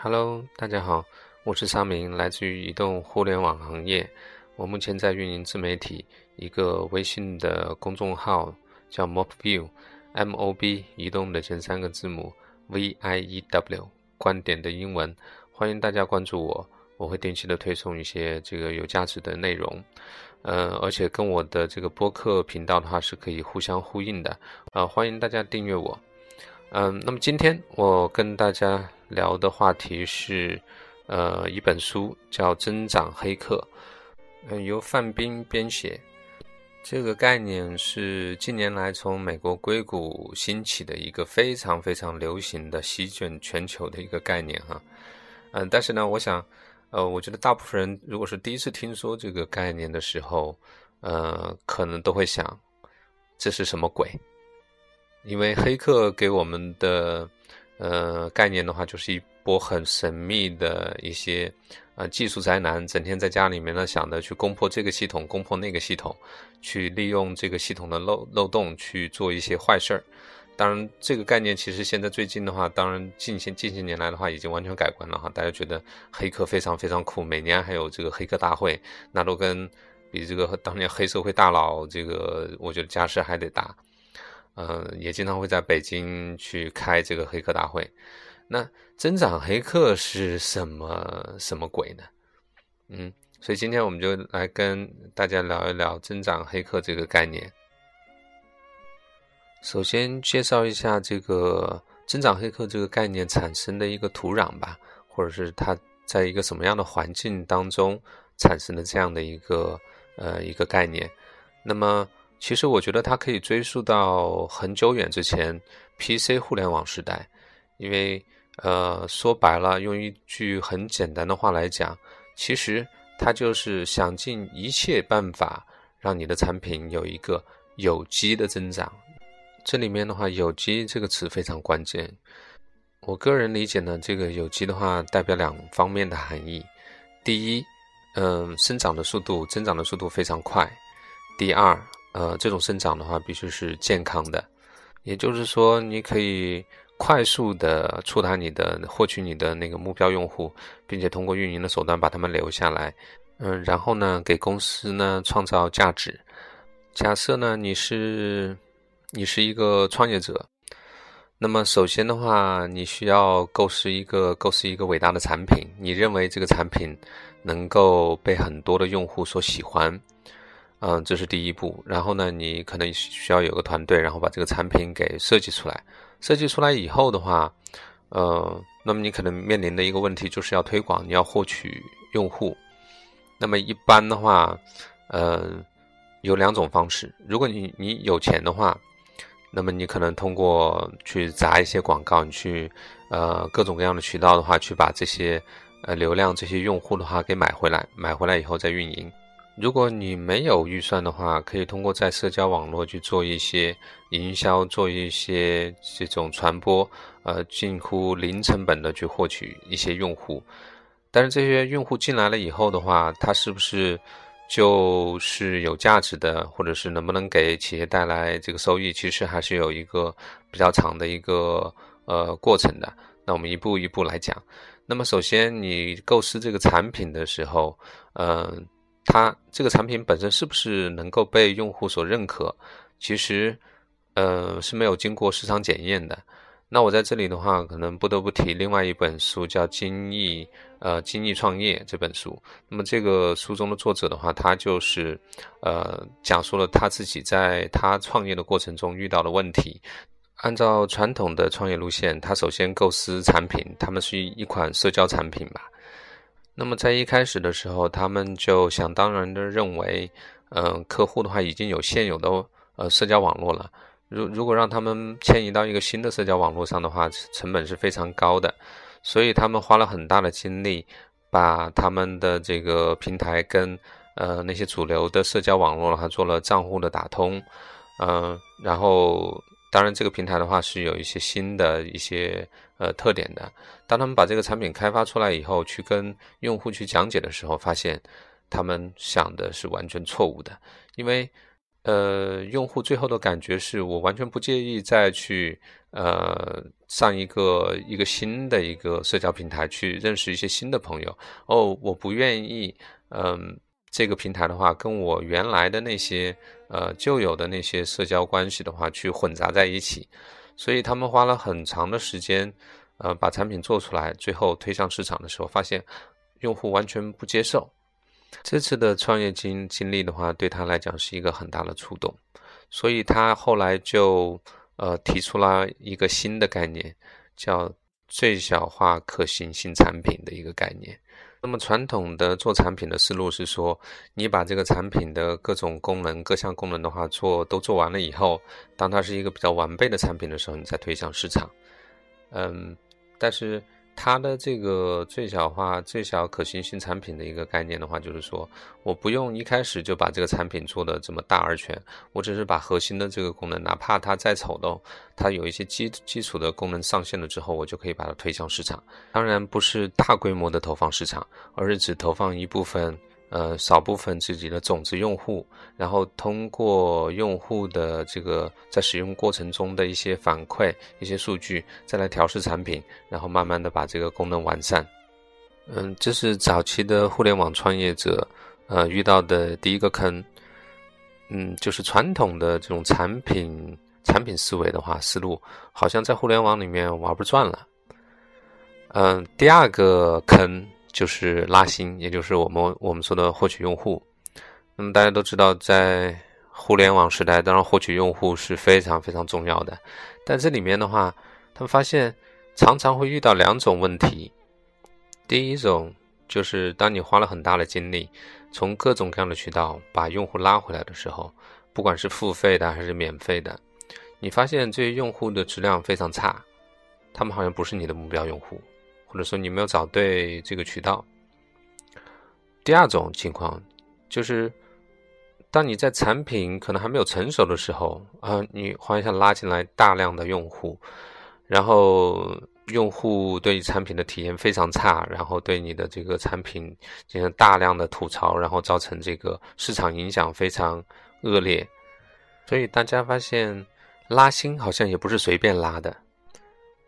Hello，大家好，我是沙明，来自于移动互联网行业。我目前在运营自媒体一个微信的公众号，叫 Mobview，M O B 移动的前三个字母 V I E W，观点的英文。欢迎大家关注我，我会定期的推送一些这个有价值的内容。呃，而且跟我的这个播客频道的话是可以互相呼应的。呃，欢迎大家订阅我。嗯，那么今天我跟大家。聊的话题是，呃，一本书叫《增长黑客》，嗯，由范斌编写。这个概念是近年来从美国硅谷兴起的一个非常非常流行的、席卷全球的一个概念哈。嗯，但是呢，我想，呃，我觉得大部分人如果是第一次听说这个概念的时候，呃，可能都会想，这是什么鬼？因为黑客给我们的。呃，概念的话，就是一波很神秘的一些呃技术宅男，整天在家里面呢想着去攻破这个系统，攻破那个系统，去利用这个系统的漏漏洞去做一些坏事儿。当然，这个概念其实现在最近的话，当然近些近些年来的话，已经完全改观了哈。大家觉得黑客非常非常酷，每年还有这个黑客大会，那都跟比这个当年黑社会大佬这个，我觉得架势还得大。嗯，也经常会在北京去开这个黑客大会。那增长黑客是什么什么鬼呢？嗯，所以今天我们就来跟大家聊一聊增长黑客这个概念。首先介绍一下这个增长黑客这个概念产生的一个土壤吧，或者是它在一个什么样的环境当中产生的这样的一个呃一个概念。那么。其实我觉得它可以追溯到很久远之前，PC 互联网时代，因为呃说白了，用一句很简单的话来讲，其实它就是想尽一切办法让你的产品有一个有机的增长。这里面的话，有机这个词非常关键。我个人理解呢，这个有机的话代表两方面的含义：第一，嗯，生长的速度、增长的速度非常快；第二。呃，这种生长的话，必须是健康的，也就是说，你可以快速的触达你的、获取你的那个目标用户，并且通过运营的手段把他们留下来。嗯，然后呢，给公司呢创造价值。假设呢，你是你是一个创业者，那么首先的话，你需要构思一个构思一个伟大的产品，你认为这个产品能够被很多的用户所喜欢。嗯，这是第一步。然后呢，你可能需要有个团队，然后把这个产品给设计出来。设计出来以后的话，呃，那么你可能面临的一个问题就是要推广，你要获取用户。那么一般的话，呃，有两种方式。如果你你有钱的话，那么你可能通过去砸一些广告，你去呃各种各样的渠道的话，去把这些呃流量、这些用户的话给买回来。买回来以后再运营。如果你没有预算的话，可以通过在社交网络去做一些营销，做一些这种传播，呃，近乎零成本的去获取一些用户。但是这些用户进来了以后的话，它是不是就是有价值的，或者是能不能给企业带来这个收益，其实还是有一个比较长的一个呃过程的。那我们一步一步来讲。那么首先，你构思这个产品的时候，嗯。它这个产品本身是不是能够被用户所认可？其实，呃，是没有经过市场检验的。那我在这里的话，可能不得不提另外一本书，叫《精益呃精益创业》这本书。那么这个书中的作者的话，他就是呃讲述了他自己在他创业的过程中遇到的问题。按照传统的创业路线，他首先构思产品，他们是一款社交产品吧。那么在一开始的时候，他们就想当然的认为，嗯，客户的话已经有现有的呃社交网络了。如如果让他们迁移到一个新的社交网络上的话，成本是非常高的。所以他们花了很大的精力，把他们的这个平台跟呃那些主流的社交网络的话做了账户的打通，嗯，然后。当然，这个平台的话是有一些新的一些呃特点的。当他们把这个产品开发出来以后，去跟用户去讲解的时候，发现他们想的是完全错误的。因为，呃，用户最后的感觉是我完全不介意再去呃上一个一个新的一个社交平台去认识一些新的朋友哦，我不愿意，嗯，这个平台的话跟我原来的那些呃旧有的那些社交关系的话去混杂在一起，所以他们花了很长的时间，呃，把产品做出来，最后推向市场的时候，发现用户完全不接受。这次的创业经经历的话，对他来讲是一个很大的触动，所以他后来就呃提出了一个新的概念，叫最小化可行性产品的一个概念。那么传统的做产品的思路是说，你把这个产品的各种功能、各项功能的话做都做完了以后，当它是一个比较完备的产品的时候，你再推向市场。嗯，但是。它的这个最小化、最小可行性产品的一个概念的话，就是说，我不用一开始就把这个产品做的这么大而全，我只是把核心的这个功能，哪怕它再丑陋，它有一些基基础的功能上线了之后，我就可以把它推向市场。当然不是大规模的投放市场，而是只投放一部分。呃，少部分自己的种子用户，然后通过用户的这个在使用过程中的一些反馈、一些数据，再来调试产品，然后慢慢的把这个功能完善。嗯，这是早期的互联网创业者呃遇到的第一个坑。嗯，就是传统的这种产品产品思维的话，思路好像在互联网里面玩不转了。嗯，第二个坑。就是拉新，也就是我们我们说的获取用户。那么大家都知道，在互联网时代，当然获取用户是非常非常重要的。但这里面的话，他们发现常常会遇到两种问题。第一种就是当你花了很大的精力，从各种各样的渠道把用户拉回来的时候，不管是付费的还是免费的，你发现这些用户的质量非常差，他们好像不是你的目标用户。或者说你没有找对这个渠道。第二种情况就是，当你在产品可能还没有成熟的时候啊，你忽一下拉进来大量的用户，然后用户对产品的体验非常差，然后对你的这个产品进行大量的吐槽，然后造成这个市场影响非常恶劣。所以大家发现拉新好像也不是随便拉的。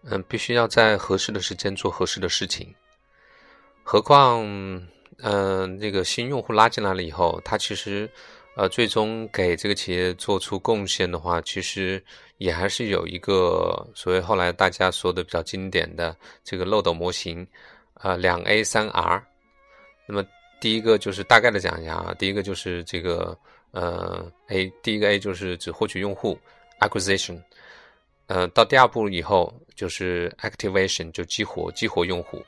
嗯，必须要在合适的时间做合适的事情。何况，嗯，那个新用户拉进来了以后，他其实，呃，最终给这个企业做出贡献的话，其实也还是有一个所谓后来大家说的比较经典的这个漏斗模型，呃，两 A 三 R。那么第一个就是大概的讲一下啊，第一个就是这个呃 A，第一个 A 就是指获取用户 acquisition。呃，到第二步以后就是 activation，就激活激活用户，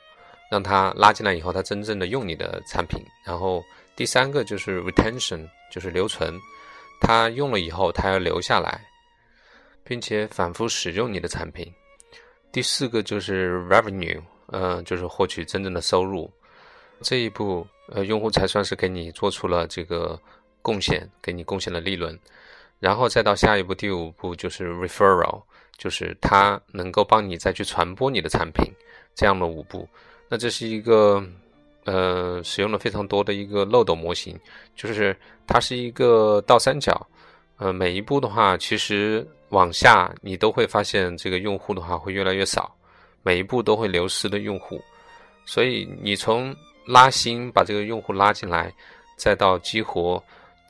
让他拉进来以后，他真正的用你的产品。然后第三个就是 retention，就是留存，他用了以后，他要留下来，并且反复使用你的产品。第四个就是 revenue，呃，就是获取真正的收入。这一步，呃，用户才算是给你做出了这个贡献，给你贡献了利润。然后再到下一步，第五步就是 referral。就是它能够帮你再去传播你的产品，这样的五步，那这是一个呃使用了非常多的一个漏斗模型，就是它是一个倒三角，呃每一步的话，其实往下你都会发现这个用户的话会越来越少，每一步都会流失的用户，所以你从拉新把这个用户拉进来，再到激活。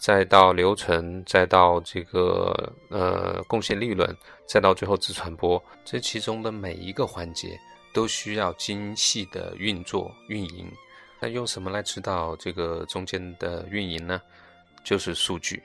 再到留存，再到这个呃贡献利润，再到最后自传播，这其中的每一个环节都需要精细的运作运营。那用什么来指导这个中间的运营呢？就是数据。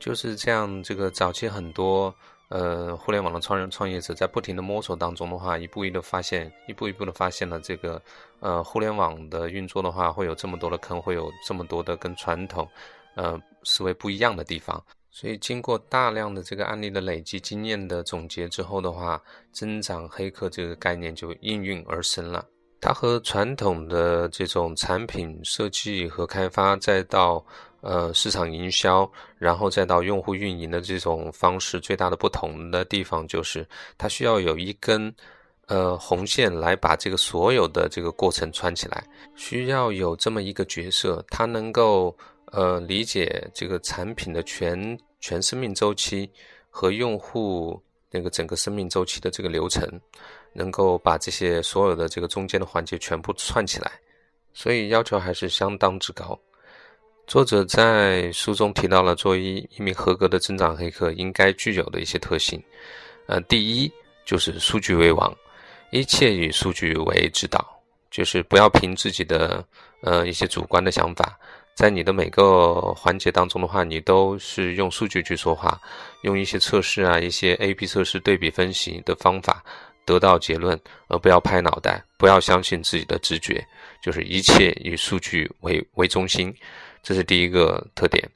就是这样，这个早期很多呃互联网的创人创业者在不停的摸索当中的话，一步一步的发现，一步一步的发现了这个呃互联网的运作的话，会有这么多的坑，会有这么多的跟传统。呃，思维不一样的地方，所以经过大量的这个案例的累积、经验的总结之后的话，增长黑客这个概念就应运而生了。它和传统的这种产品设计和开发，再到呃市场营销，然后再到用户运营的这种方式，最大的不同的地方就是，它需要有一根呃红线来把这个所有的这个过程串起来，需要有这么一个角色，它能够。呃，理解这个产品的全全生命周期和用户那个整个生命周期的这个流程，能够把这些所有的这个中间的环节全部串起来，所以要求还是相当之高。作者在书中提到了作为一名合格的增长黑客应该具有的一些特性，呃，第一就是数据为王，一切以数据为指导，就是不要凭自己的呃一些主观的想法，在你的每个环节当中的话，你都是用数据去说话，用一些测试啊，一些 A/B 测试对比分析的方法得到结论，而不要拍脑袋，不要相信自己的直觉，就是一切以数据为为中心。这是第一个特点，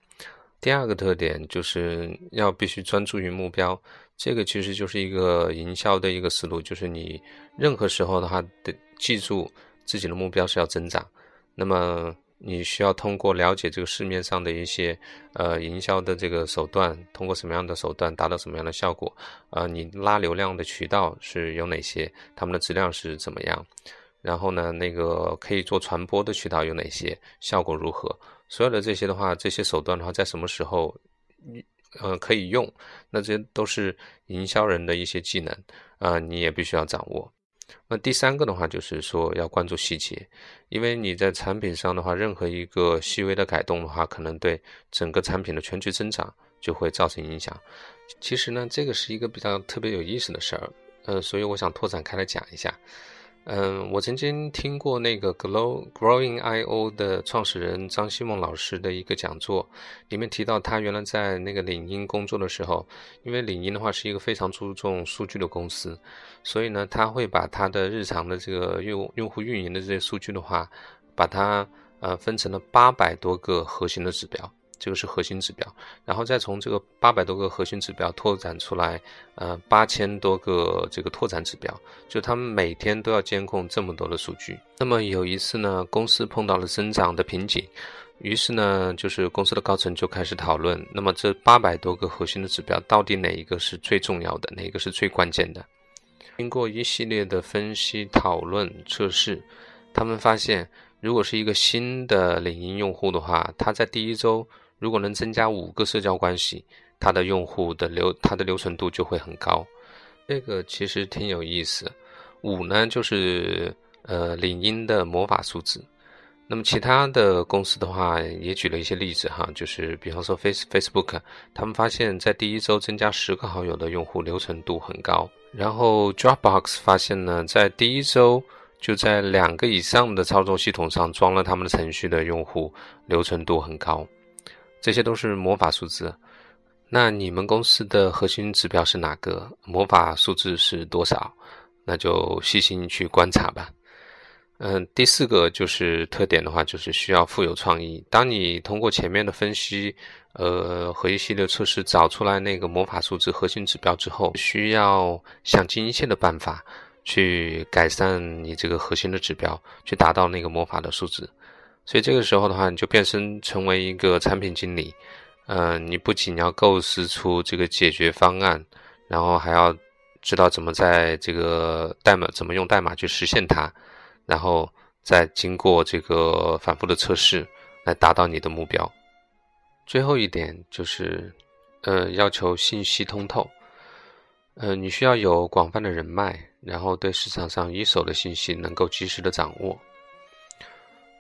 第二个特点就是要必须专注于目标。这个其实就是一个营销的一个思路，就是你任何时候的话，得记住自己的目标是要增长。那么你需要通过了解这个市面上的一些呃营销的这个手段，通过什么样的手段达到什么样的效果？呃，你拉流量的渠道是有哪些？他们的质量是怎么样？然后呢，那个可以做传播的渠道有哪些？效果如何？所有的这些的话，这些手段的话，在什么时候，呃，可以用？那这些都是营销人的一些技能啊，你也必须要掌握。那第三个的话，就是说要关注细节，因为你在产品上的话，任何一个细微的改动的话，可能对整个产品的全局增长就会造成影响。其实呢，这个是一个比较特别有意思的事儿，呃，所以我想拓展开来讲一下。嗯，我曾经听过那个 Grow Growing I O 的创始人张希梦老师的一个讲座，里面提到他原来在那个领英工作的时候，因为领英的话是一个非常注重数据的公司，所以呢，他会把他的日常的这个用用户运营的这些数据的话，把它呃分成了八百多个核心的指标。这个是核心指标，然后再从这个八百多个核心指标拓展出来，呃，八千多个这个拓展指标，就他们每天都要监控这么多的数据。那么有一次呢，公司碰到了增长的瓶颈，于是呢，就是公司的高层就开始讨论，那么这八百多个核心的指标到底哪一个是最重要的，哪一个是最关键的？经过一系列的分析、讨论、测试，他们发现，如果是一个新的领英用户的话，他在第一周。如果能增加五个社交关系，它的用户的留它的留存度就会很高。这个其实挺有意思。五呢，就是呃领英的魔法数字。那么其他的公司的话，也举了一些例子哈，就是比方说 Face Facebook，他们发现，在第一周增加十个好友的用户留存度很高。然后 Dropbox 发现呢，在第一周就在两个以上的操作系统上装了他们的程序的用户留存度很高。这些都是魔法数字，那你们公司的核心指标是哪个？魔法数字是多少？那就细心去观察吧。嗯，第四个就是特点的话，就是需要富有创意。当你通过前面的分析，呃，和一系列测试找出来那个魔法数字核心指标之后，需要想尽一切的办法去改善你这个核心的指标，去达到那个魔法的数字。所以这个时候的话，你就变身成为一个产品经理，嗯，你不仅要构思出这个解决方案，然后还要知道怎么在这个代码怎么用代码去实现它，然后再经过这个反复的测试来达到你的目标。最后一点就是，呃，要求信息通透，呃，你需要有广泛的人脉，然后对市场上一手的信息能够及时的掌握。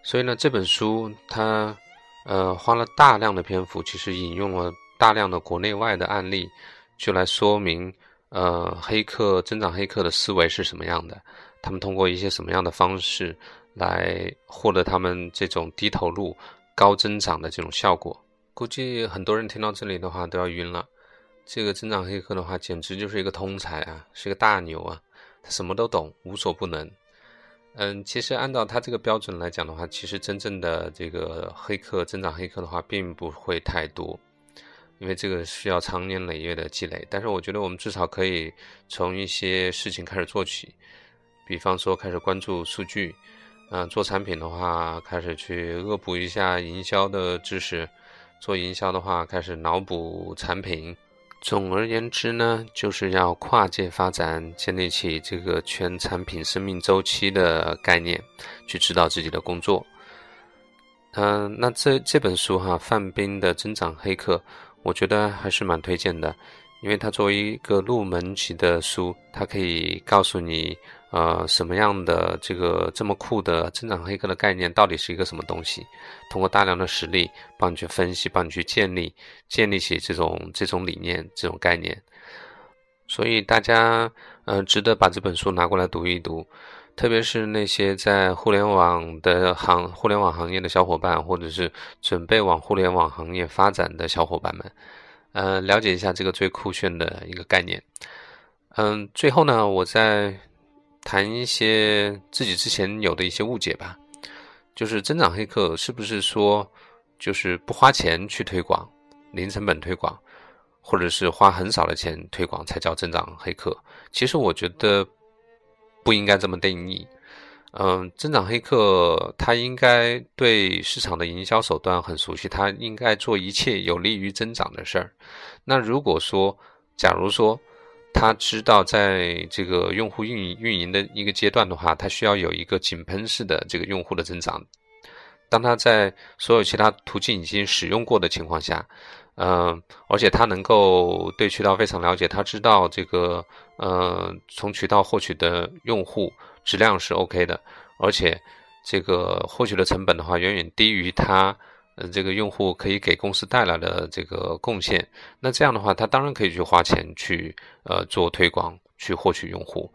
所以呢，这本书它，呃，花了大量的篇幅，其实引用了大量的国内外的案例，就来说明，呃，黑客增长黑客的思维是什么样的，他们通过一些什么样的方式来获得他们这种低投入、高增长的这种效果。估计很多人听到这里的话都要晕了。这个增长黑客的话，简直就是一个通才啊，是个大牛啊，他什么都懂，无所不能。嗯，其实按照他这个标准来讲的话，其实真正的这个黑客增长黑客的话，并不会太多，因为这个需要长年累月的积累。但是我觉得我们至少可以从一些事情开始做起，比方说开始关注数据，嗯，做产品的话，开始去恶补一下营销的知识，做营销的话，开始脑补产品。总而言之呢，就是要跨界发展，建立起这个全产品生命周期的概念，去指导自己的工作。嗯，那这这本书哈，范冰的增长黑客，我觉得还是蛮推荐的，因为它作为一个入门级的书，它可以告诉你，呃，什么样的这个这么酷的增长黑客的概念到底是一个什么东西，通过大量的实例帮你去分析，帮你去建立，建立起这种这种理念、这种概念。所以大家，嗯，值得把这本书拿过来读一读。特别是那些在互联网的行、互联网行业的小伙伴，或者是准备往互联网行业发展的小伙伴们，呃，了解一下这个最酷炫的一个概念。嗯，最后呢，我再谈一些自己之前有的一些误解吧。就是增长黑客是不是说，就是不花钱去推广，零成本推广，或者是花很少的钱推广才叫增长黑客？其实我觉得。不应该这么定义，嗯，增长黑客他应该对市场的营销手段很熟悉，他应该做一切有利于增长的事儿。那如果说，假如说他知道在这个用户运营运营的一个阶段的话，他需要有一个井喷式的这个用户的增长，当他在所有其他途径已经使用过的情况下。嗯，而且他能够对渠道非常了解，他知道这个，呃，从渠道获取的用户质量是 OK 的，而且这个获取的成本的话，远远低于他，呃，这个用户可以给公司带来的这个贡献。那这样的话，他当然可以去花钱去，呃，做推广，去获取用户。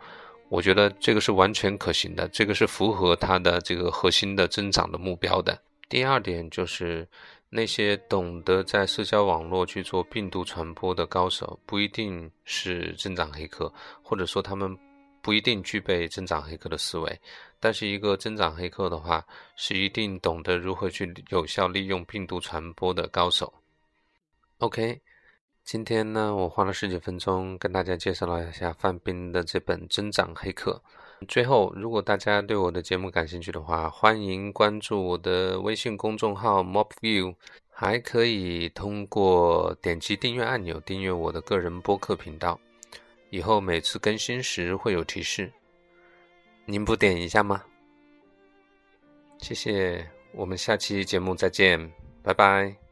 我觉得这个是完全可行的，这个是符合他的这个核心的增长的目标的。第二点就是。那些懂得在社交网络去做病毒传播的高手，不一定是增长黑客，或者说他们不一定具备增长黑客的思维。但是一个增长黑客的话，是一定懂得如何去有效利用病毒传播的高手。OK，今天呢，我花了十几分钟跟大家介绍了一下范冰的这本《增长黑客》。最后，如果大家对我的节目感兴趣的话，欢迎关注我的微信公众号 Mobview，还可以通过点击订阅按钮订阅我的个人播客频道，以后每次更新时会有提示。您不点一下吗？谢谢，我们下期节目再见，拜拜。